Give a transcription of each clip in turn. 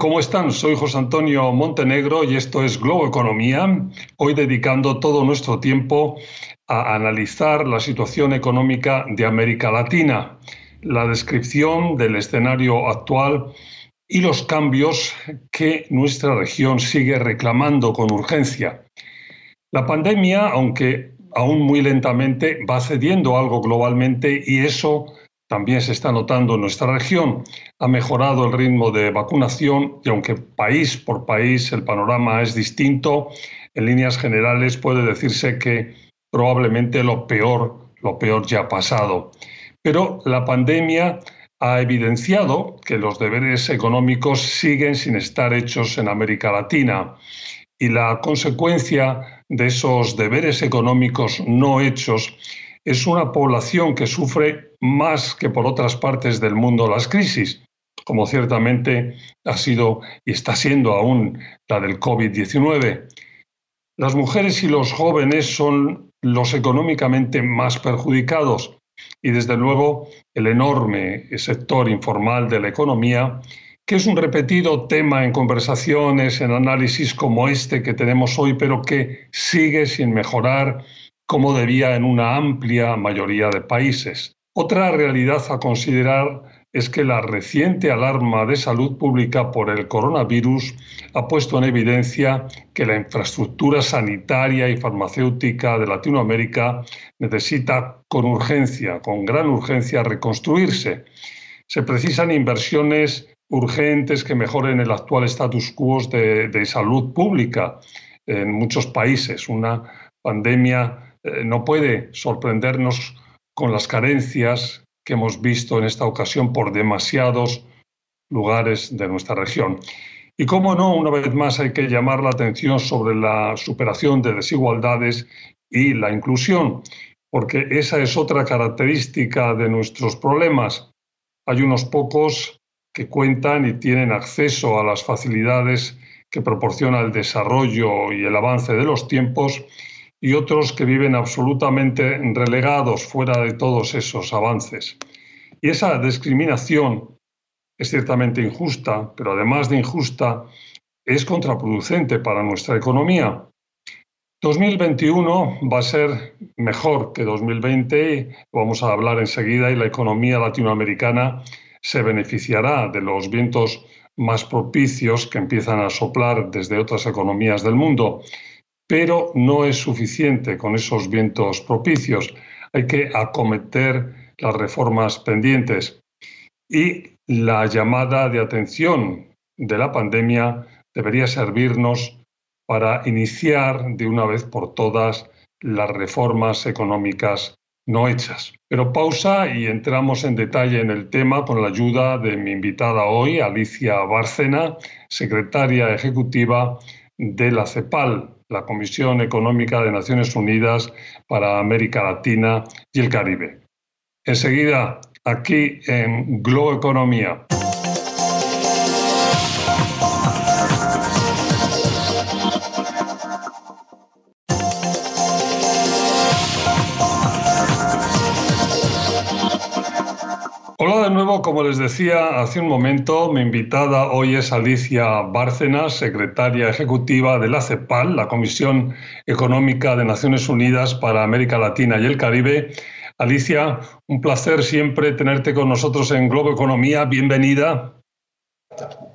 ¿cómo están? Soy José Antonio Montenegro y esto es Globo Economía, hoy dedicando todo nuestro tiempo a analizar la situación económica de América Latina, la descripción del escenario actual y los cambios que nuestra región sigue reclamando con urgencia. La pandemia, aunque aún muy lentamente, va cediendo algo globalmente y eso también se está notando en nuestra región. Ha mejorado el ritmo de vacunación y aunque país por país el panorama es distinto, en líneas generales puede decirse que probablemente lo peor, lo peor ya ha pasado. Pero la pandemia ha evidenciado que los deberes económicos siguen sin estar hechos en América Latina y la consecuencia de esos deberes económicos no hechos es una población que sufre más que por otras partes del mundo las crisis, como ciertamente ha sido y está siendo aún la del COVID-19. Las mujeres y los jóvenes son los económicamente más perjudicados y desde luego el enorme sector informal de la economía, que es un repetido tema en conversaciones, en análisis como este que tenemos hoy, pero que sigue sin mejorar como debía en una amplia mayoría de países. Otra realidad a considerar es que la reciente alarma de salud pública por el coronavirus ha puesto en evidencia que la infraestructura sanitaria y farmacéutica de Latinoamérica necesita con urgencia, con gran urgencia, reconstruirse. Se precisan inversiones urgentes que mejoren el actual status quo de, salud pública en muchos países. Una pandemia eh, no puede sorprendernos con las carencias que hemos visto en esta ocasión por demasiados lugares de nuestra región. Y cómo no, una vez más hay que llamar la atención sobre la superación de desigualdades y la inclusión, porque esa es otra característica de nuestros problemas. Hay unos pocos que cuentan y tienen acceso a las facilidades que proporciona el desarrollo y el avance de los tiempos y otros que viven absolutamente relegados fuera de todos esos avances. Y esa discriminación es ciertamente injusta, pero además de injusta, es contraproducente para nuestra economía. 2021 va a ser mejor que 2020, vamos a hablar enseguida, y la economía latinoamericana se beneficiará de los vientos más propicios que empiezan a soplar desde otras economías del mundo pero no es suficiente con esos vientos propicios. Hay que acometer las reformas pendientes. Y la llamada de atención de la pandemia debería servirnos para iniciar de una vez por todas las reformas económicas no hechas. Pero pausa y entramos en detalle en el tema con la ayuda de mi invitada hoy, Alicia Bárcena, secretaria ejecutiva de la CEPAL, la Comisión Económica de Naciones Unidas para América Latina y el Caribe. Enseguida, aquí en Globo Economía. Nuevo, como les decía hace un momento, mi invitada hoy es Alicia Bárcenas, secretaria ejecutiva de la CEPAL, la Comisión Económica de Naciones Unidas para América Latina y el Caribe. Alicia, un placer siempre tenerte con nosotros en Globo Economía. Bienvenida.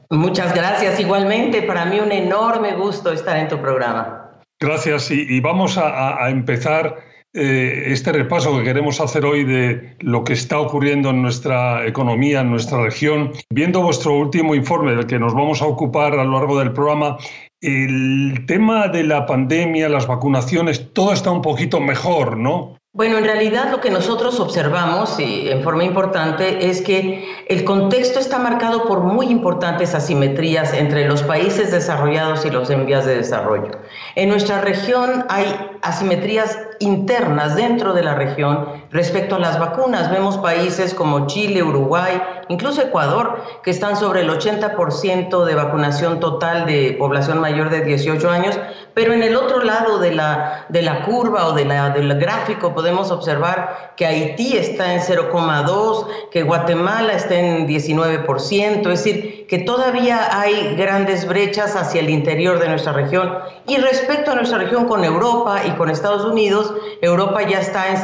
Muchas gracias. Igualmente, para mí un enorme gusto estar en tu programa. Gracias. Y, vamos a empezar eh, este repaso que queremos hacer hoy de lo que está ocurriendo en nuestra economía, en nuestra región. Viendo vuestro último informe del que nos vamos a ocupar a lo largo del programa, el tema de la pandemia, las vacunaciones, todo está un poquito mejor, ¿no? Bueno, en realidad lo que nosotros observamos y en forma importante es que el contexto está marcado por muy importantes asimetrías entre los países desarrollados y los en vías de desarrollo. En nuestra región hay asimetrías internas dentro de la región respecto a las vacunas. Vemos países como Chile, Uruguay incluso Ecuador, que están sobre el 80% de vacunación total de población mayor de 18 años, pero en el otro lado de la, de la curva o de la, del gráfico podemos observar que Haití está en 0,2, que Guatemala está en 19%, es decir, que todavía hay grandes brechas hacia el interior de nuestra región. Y respecto a nuestra región con Europa y con Estados Unidos, Europa ya está en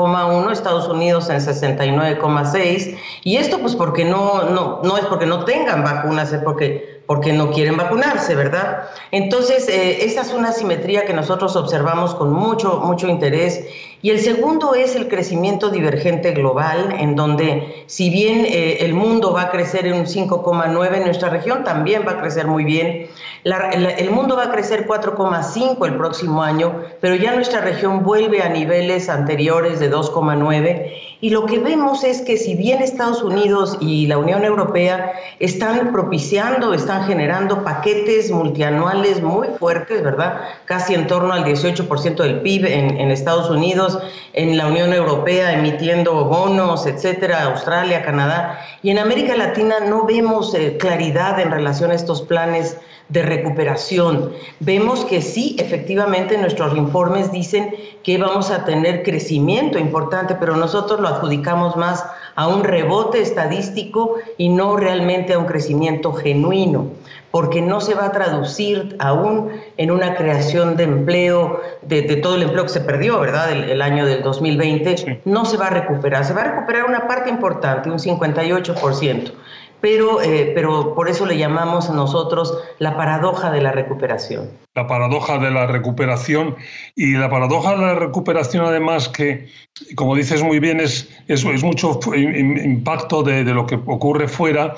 74,1, Estados Unidos en 69,6, y esto pues porque no, no, no es porque no tengan vacunas, es porque porque no quieren vacunarse, ¿verdad? Entonces, eh, esa es una simetría que nosotros observamos con mucho, mucho interés. Y el segundo es el crecimiento divergente global, en donde si bien eh, el mundo va a crecer en un 5,9, nuestra región también va a crecer muy bien. el mundo va a crecer 4,5 el próximo año, pero ya nuestra región vuelve a niveles anteriores de 2,9 y lo que vemos es que si bien Estados Unidos y la Unión Europea están propiciando, están generando paquetes multianuales muy fuertes, ¿verdad? Casi en torno al 18% del PIB en, Estados Unidos, en la Unión Europea emitiendo bonos, etcétera, Australia, Canadá. Y en América Latina no vemos eh, claridad en relación a estos planes de recuperación. Vemos que sí, efectivamente, nuestros informes dicen que vamos a tener crecimiento importante, pero nosotros lo adjudicamos más a un rebote estadístico y no realmente a un crecimiento genuino, porque no se va a traducir aún en una creación de empleo, de, todo el empleo que se perdió, ¿verdad? El, el año del 2020, no se va a recuperar, se va a recuperar una parte importante, un 58% pero, eh, pero por eso le llamamos nosotros la paradoja de la recuperación. La paradoja de la recuperación y la paradoja de la recuperación además que, como dices muy bien, es, es, mucho impacto de, lo que ocurre fuera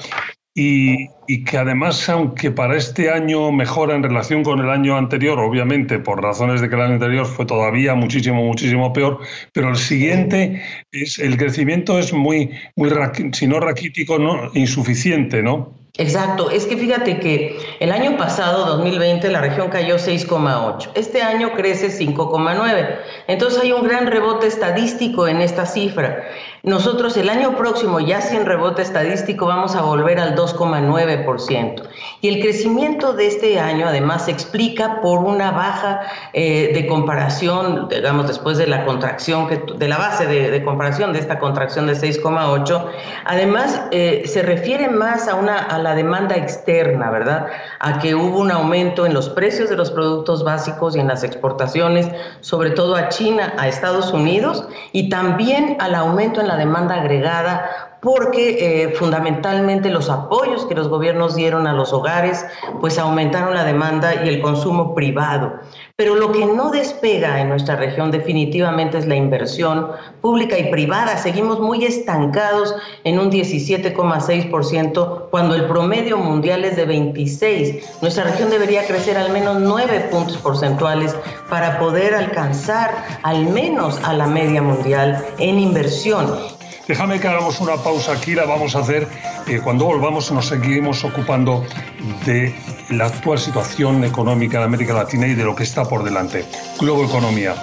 y, que además, aunque para este año mejora en relación con el año anterior, obviamente por razones de que el año anterior fue todavía muchísimo, muchísimo peor, pero el siguiente, es, el crecimiento es muy, muy si no raquítico, no, insuficiente, ¿no? Exacto, es que fíjate que el año pasado, 2020, la región cayó 6,8, este año crece 5,9, entonces hay un gran rebote estadístico en esta cifra. Nosotros el año próximo, ya sin rebote estadístico, vamos a volver al 2,9%. Y el crecimiento de este año además se explica por una baja eh, de comparación, digamos, después de la contracción, de la base de, comparación de esta contracción de 6,8. Además, eh, se refiere más a una la demanda externa, ¿verdad? A que hubo un aumento en los precios de los productos básicos y en las exportaciones, sobre todo a China, a Estados Unidos, y también al aumento en la demanda agregada porque eh, fundamentalmente los apoyos que los gobiernos dieron a los hogares, pues aumentaron la demanda y el consumo privado. Pero lo que no despega en nuestra región definitivamente es la inversión pública y privada. Seguimos muy estancados en un 17,6% cuando el promedio mundial es de 26. Nuestra región debería crecer al menos 9 puntos porcentuales para poder alcanzar al menos a la media mundial en inversión. Déjame que hagamos una pausa aquí, la vamos a hacer. Eh, cuando volvamos nos seguimos ocupando de la actual situación económica de América Latina y de lo que está por delante. Globo Economía.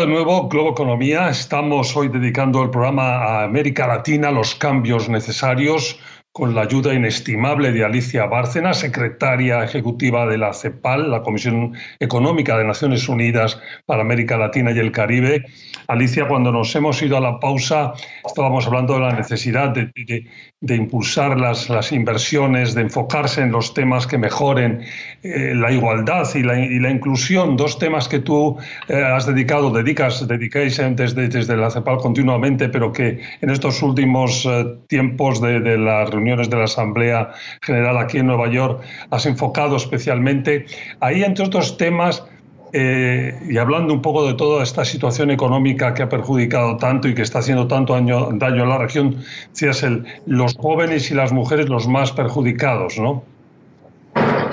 De nuevo, Globo Economía. Estamos hoy dedicando el programa a América Latina, los cambios necesarios, con la ayuda inestimable de Alicia Bárcena, secretaria ejecutiva de la CEPAL, la Comisión Económica de Naciones Unidas para América Latina y el Caribe. Alicia, cuando nos hemos ido a la pausa, estábamos hablando de la necesidad de, impulsar las, las, inversiones, de enfocarse en los temas que mejoren eh, la igualdad y la, inclusión, dos temas que tú eh, has dedicado, dedicas, dedicáis desde, desde la CEPAL continuamente, pero que en estos últimos eh, tiempos de, de la reuniones de la Asamblea General aquí en Nueva York, has enfocado especialmente. Ahí, entre otros temas, eh, y hablando un poco de toda esta situación económica que ha perjudicado tanto y que está haciendo tanto daño, daño a la región, decías, el, los jóvenes y las mujeres los más perjudicados, ¿no?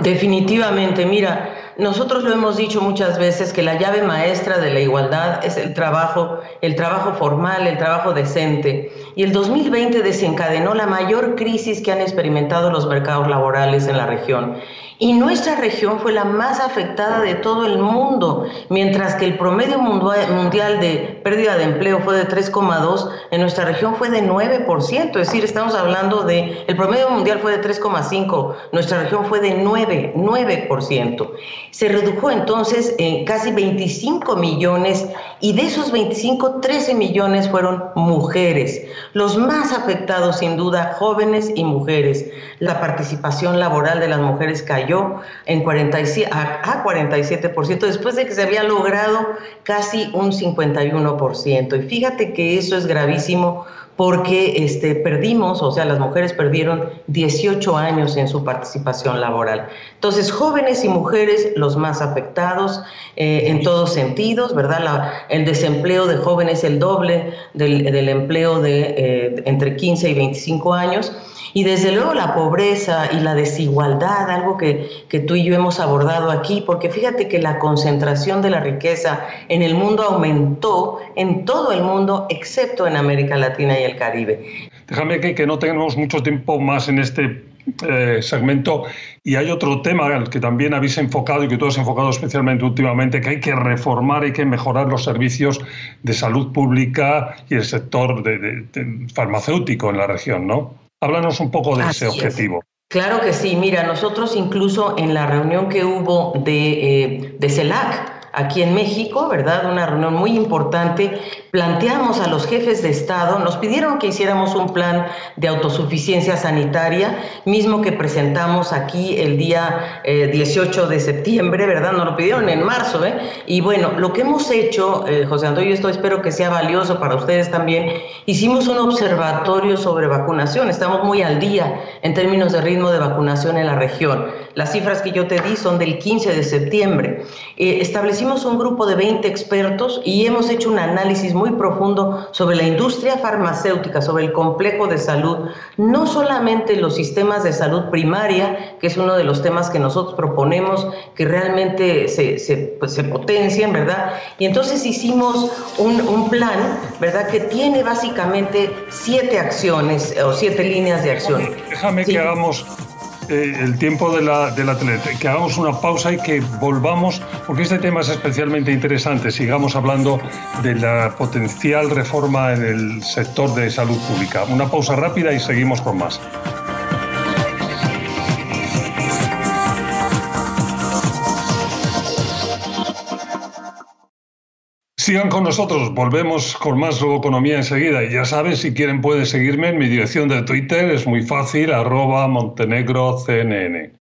Definitivamente, mira, nosotros lo hemos dicho muchas veces que la llave maestra de la igualdad es el trabajo, el trabajo formal, el trabajo decente. Y el 2020 desencadenó la mayor crisis que han experimentado los mercados laborales en la región. Y nuestra región fue la más afectada de todo el mundo, mientras que el promedio mundial de pérdida de empleo fue de 3,2, en nuestra región fue de 9%, es decir, estamos hablando de, el promedio mundial fue de 3,5, nuestra región fue de 9, 9%. Se redujo entonces en casi 25 millones y de esos 25, 13 millones fueron mujeres. Los más afectados, sin duda, jóvenes y mujeres. La participación laboral de las mujeres cayó en 47, a, 47% después de que se había logrado casi un 51%. Y fíjate que eso es gravísimo porque este, perdimos, o sea, las mujeres perdieron 18 años en su participación laboral. Entonces, jóvenes y mujeres los más afectados eh, en todos sentidos, ¿verdad? el desempleo de jóvenes es el doble del, empleo de eh, entre 15 y 25 años. Y desde luego la pobreza y la desigualdad, algo que, que tú y yo hemos abordado aquí, porque fíjate que la concentración de la riqueza en el mundo aumentó en todo el mundo, excepto en América Latina y el Caribe. Déjame que, no tengamos mucho tiempo más en este eh, segmento. Y hay otro tema al que también habéis enfocado y que tú has enfocado especialmente últimamente, que hay que reformar, hay que mejorar los servicios de salud pública y el sector de, farmacéutico en la región, ¿no? Háblanos un poco de ese objetivo. Claro que sí. Mira, nosotros incluso en la reunión que hubo de, eh, de CELAC, aquí en México, ¿verdad? Una reunión muy importante. Planteamos a los jefes de Estado, nos pidieron que hiciéramos un plan de autosuficiencia sanitaria, mismo que presentamos aquí el día 18 eh, de septiembre, ¿verdad? Nos lo pidieron en marzo, ¿eh? Y bueno, lo que hemos hecho, eh, José Antonio, esto espero que sea valioso para ustedes también, hicimos un observatorio sobre vacunación, estamos muy al día en términos de ritmo de vacunación en la región. Las cifras que yo te di son del 15 de septiembre. Eh, establecimos un grupo de 20 expertos y hemos hecho un análisis muy profundo sobre la industria farmacéutica, sobre el complejo de salud, no solamente los sistemas de salud primaria, que es uno de los temas que nosotros proponemos que realmente se, se, pues, potencien, ¿verdad? Y entonces hicimos un, plan, ¿verdad?, que tiene básicamente siete acciones o siete líneas de acción. Déjame que hagamos eh, el tiempo de la, de la que hagamos una pausa y que volvamos, porque este tema es especialmente interesante. Sigamos hablando de la potencial reforma en el sector de salud pública. Una pausa rápida y seguimos con más. Sigan con nosotros, volvemos con más Economía enseguida. Y ya saben, si quieren pueden seguirme en mi dirección de Twitter, es muy fácil, arroba montenegrocnn.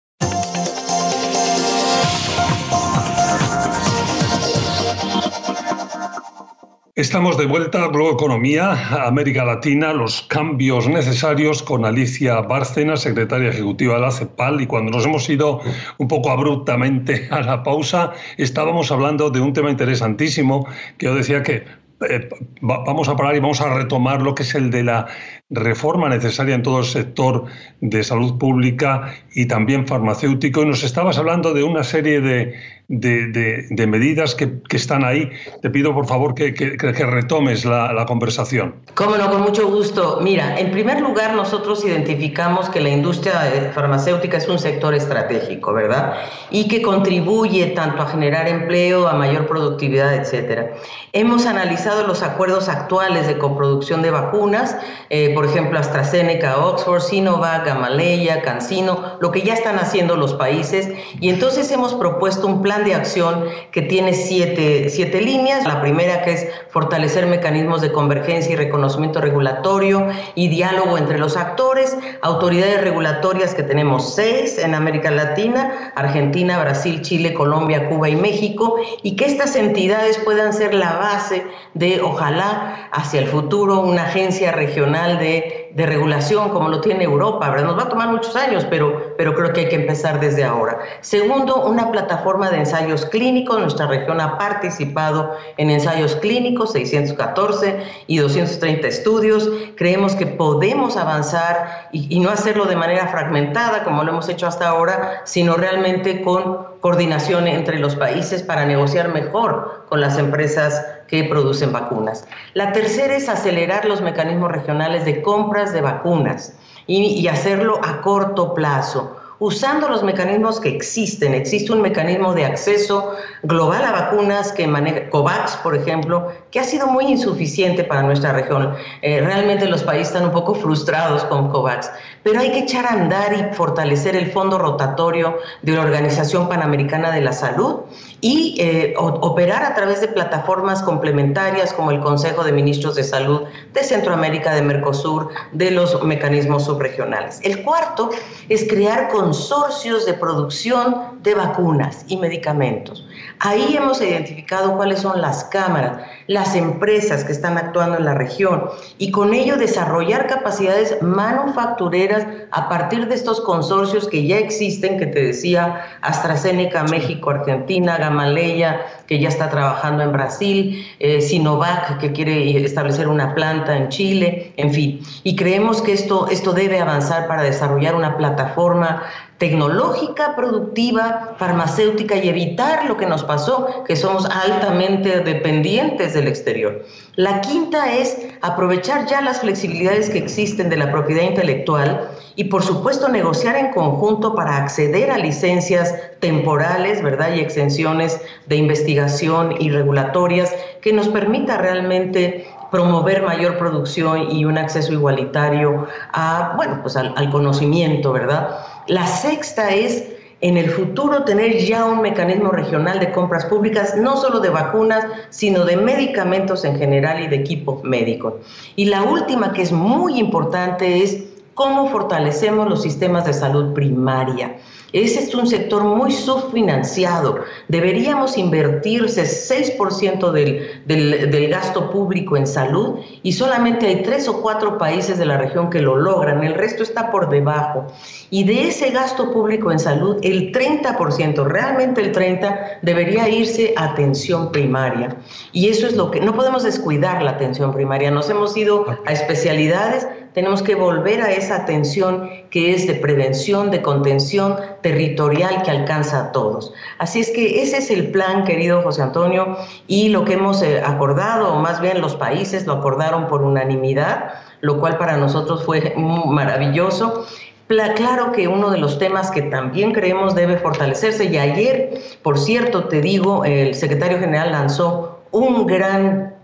Estamos de vuelta a Globo Economía, América Latina, los cambios necesarios con Alicia Bárcena, secretaria ejecutiva de la CEPAL. Y cuando nos hemos ido un poco abruptamente a la pausa, estábamos hablando de un tema interesantísimo que yo decía que eh, vamos a parar y vamos a retomar lo que es el de la reforma necesaria en todo el sector de salud pública y también farmacéutico. Y nos estabas hablando de una serie de, de, medidas que, están ahí. Te pido, por favor, que, retomes la, conversación. Cómo no, con mucho gusto. Mira, en primer lugar, nosotros identificamos que la industria farmacéutica es un sector estratégico, ¿verdad? Y que contribuye tanto a generar empleo, a mayor productividad, etcétera. Hemos analizado los acuerdos actuales de coproducción de vacunas, eh, por ejemplo, AstraZeneca, Oxford, Sinovac, Gamaleya, CanSino, lo que ya están haciendo los países, y entonces hemos propuesto un plan de acción que tiene siete, siete líneas. La primera que es fortalecer mecanismos de convergencia y reconocimiento regulatorio y diálogo entre los actores, autoridades regulatorias que tenemos seis en América Latina, Argentina, Brasil, Chile, Colombia, Cuba y México, y que estas entidades puedan ser la base de, ojalá, hacia el futuro, una agencia regional de de regulación como lo tiene Europa, ¿verdad? Nos va a tomar muchos años, pero, pero creo que hay que empezar desde ahora. Segundo, una plataforma de ensayos clínicos. Nuestra región ha participado en ensayos clínicos, 614 y 230 estudios. Creemos que podemos avanzar y, y no hacerlo de manera fragmentada como lo hemos hecho hasta ahora, sino realmente con coordinación entre los países para negociar mejor con las empresas que producen vacunas. La tercera es acelerar los mecanismos regionales de compras de vacunas y, hacerlo a corto plazo usando los mecanismos que existen. Existe un mecanismo de acceso global a vacunas que maneja COVAX, por ejemplo, que ha sido muy insuficiente para nuestra región. Eh, realmente los países están un poco frustrados con COVAX, pero hay que echar a andar y fortalecer el fondo rotatorio de la Organización Panamericana de la Salud y eh, operar a través de plataformas complementarias como el Consejo de Ministros de Salud de Centroamérica, de Mercosur, de los mecanismos subregionales. El cuarto es crear consorcios de producción de vacunas y medicamentos. Ahí hemos identificado cuáles son las cámaras, las empresas que están actuando en la región y con ello desarrollar capacidades manufactureras a partir de estos consorcios que ya existen, que te decía AstraZeneca, México, Argentina, Gamaleya, que ya está trabajando en Brasil, eh, Sinovac, que quiere establecer una planta en Chile, en fin. Y creemos que esto, esto debe avanzar para desarrollar una plataforma tecnológica, productiva, farmacéutica y evitar lo que nos pasó, que somos altamente dependientes del exterior. La quinta es aprovechar ya las flexibilidades que existen de la propiedad intelectual y por supuesto negociar en conjunto para acceder a licencias temporales, ¿verdad? Y exenciones de investigación y regulatorias que nos permita realmente promover mayor producción y un acceso igualitario a, bueno, pues al, al conocimiento, ¿verdad? La sexta es en el futuro tener ya un mecanismo regional de compras públicas, no solo de vacunas, sino de medicamentos en general y de equipo médico. Y la última, que es muy importante, es cómo fortalecemos los sistemas de salud primaria. Ese es un sector muy subfinanciado. Deberíamos invertirse 6% del, del, del, gasto público en salud y solamente hay tres o cuatro países de la región que lo logran. El resto está por debajo. Y de ese gasto público en salud, el 30%, realmente el 30%, debería irse a atención primaria. Y eso es lo que no podemos descuidar la atención primaria. Nos hemos ido a especialidades tenemos que volver a esa atención que es de prevención, de contención territorial que alcanza a todos. Así es que ese es el plan, querido José Antonio, y lo que hemos eh, acordado, o más bien los países lo acordaron por unanimidad, lo cual para nosotros fue maravilloso. Claro que uno de los temas que también creemos debe fortalecerse, y ayer, por cierto, te digo, el secretario general lanzó un gran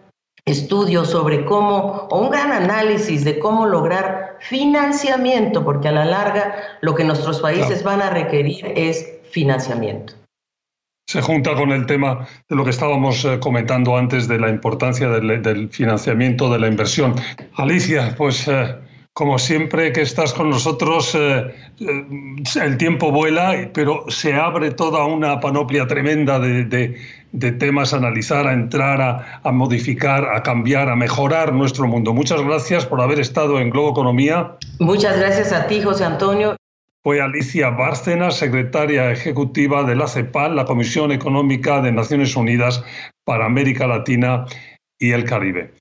estudio sobre cómo, o un gran análisis de cómo lograr financiamiento, porque a la larga lo que nuestros países van a requerir es financiamiento. Se junta con el tema de lo que estábamos eh, comentando antes de la importancia del, financiamiento, de la inversión. Alicia, pues eh, como siempre que estás con nosotros, eh, el tiempo vuela, pero se abre toda una panoplia tremenda de, de temas a analizar, a entrar, a, modificar, a cambiar, a mejorar nuestro mundo. Muchas gracias por haber estado en Globo Economía. Muchas gracias a ti, José Antonio. Fue Alicia Bárcena, secretaria ejecutiva de la CEPAL, la Comisión Económica de Naciones Unidas para América Latina y el Caribe.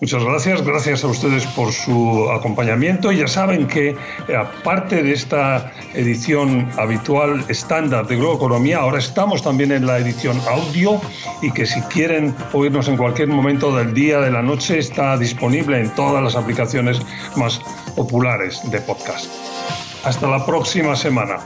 Muchas gracias, gracias a ustedes por su acompañamiento. Ya saben que eh, aparte de esta edición habitual estándar de Globo Economía, ahora estamos también en la edición audio y que si quieren oírnos en cualquier momento del día, de la noche, está disponible en todas las aplicaciones más populares de podcast. Hasta la próxima semana.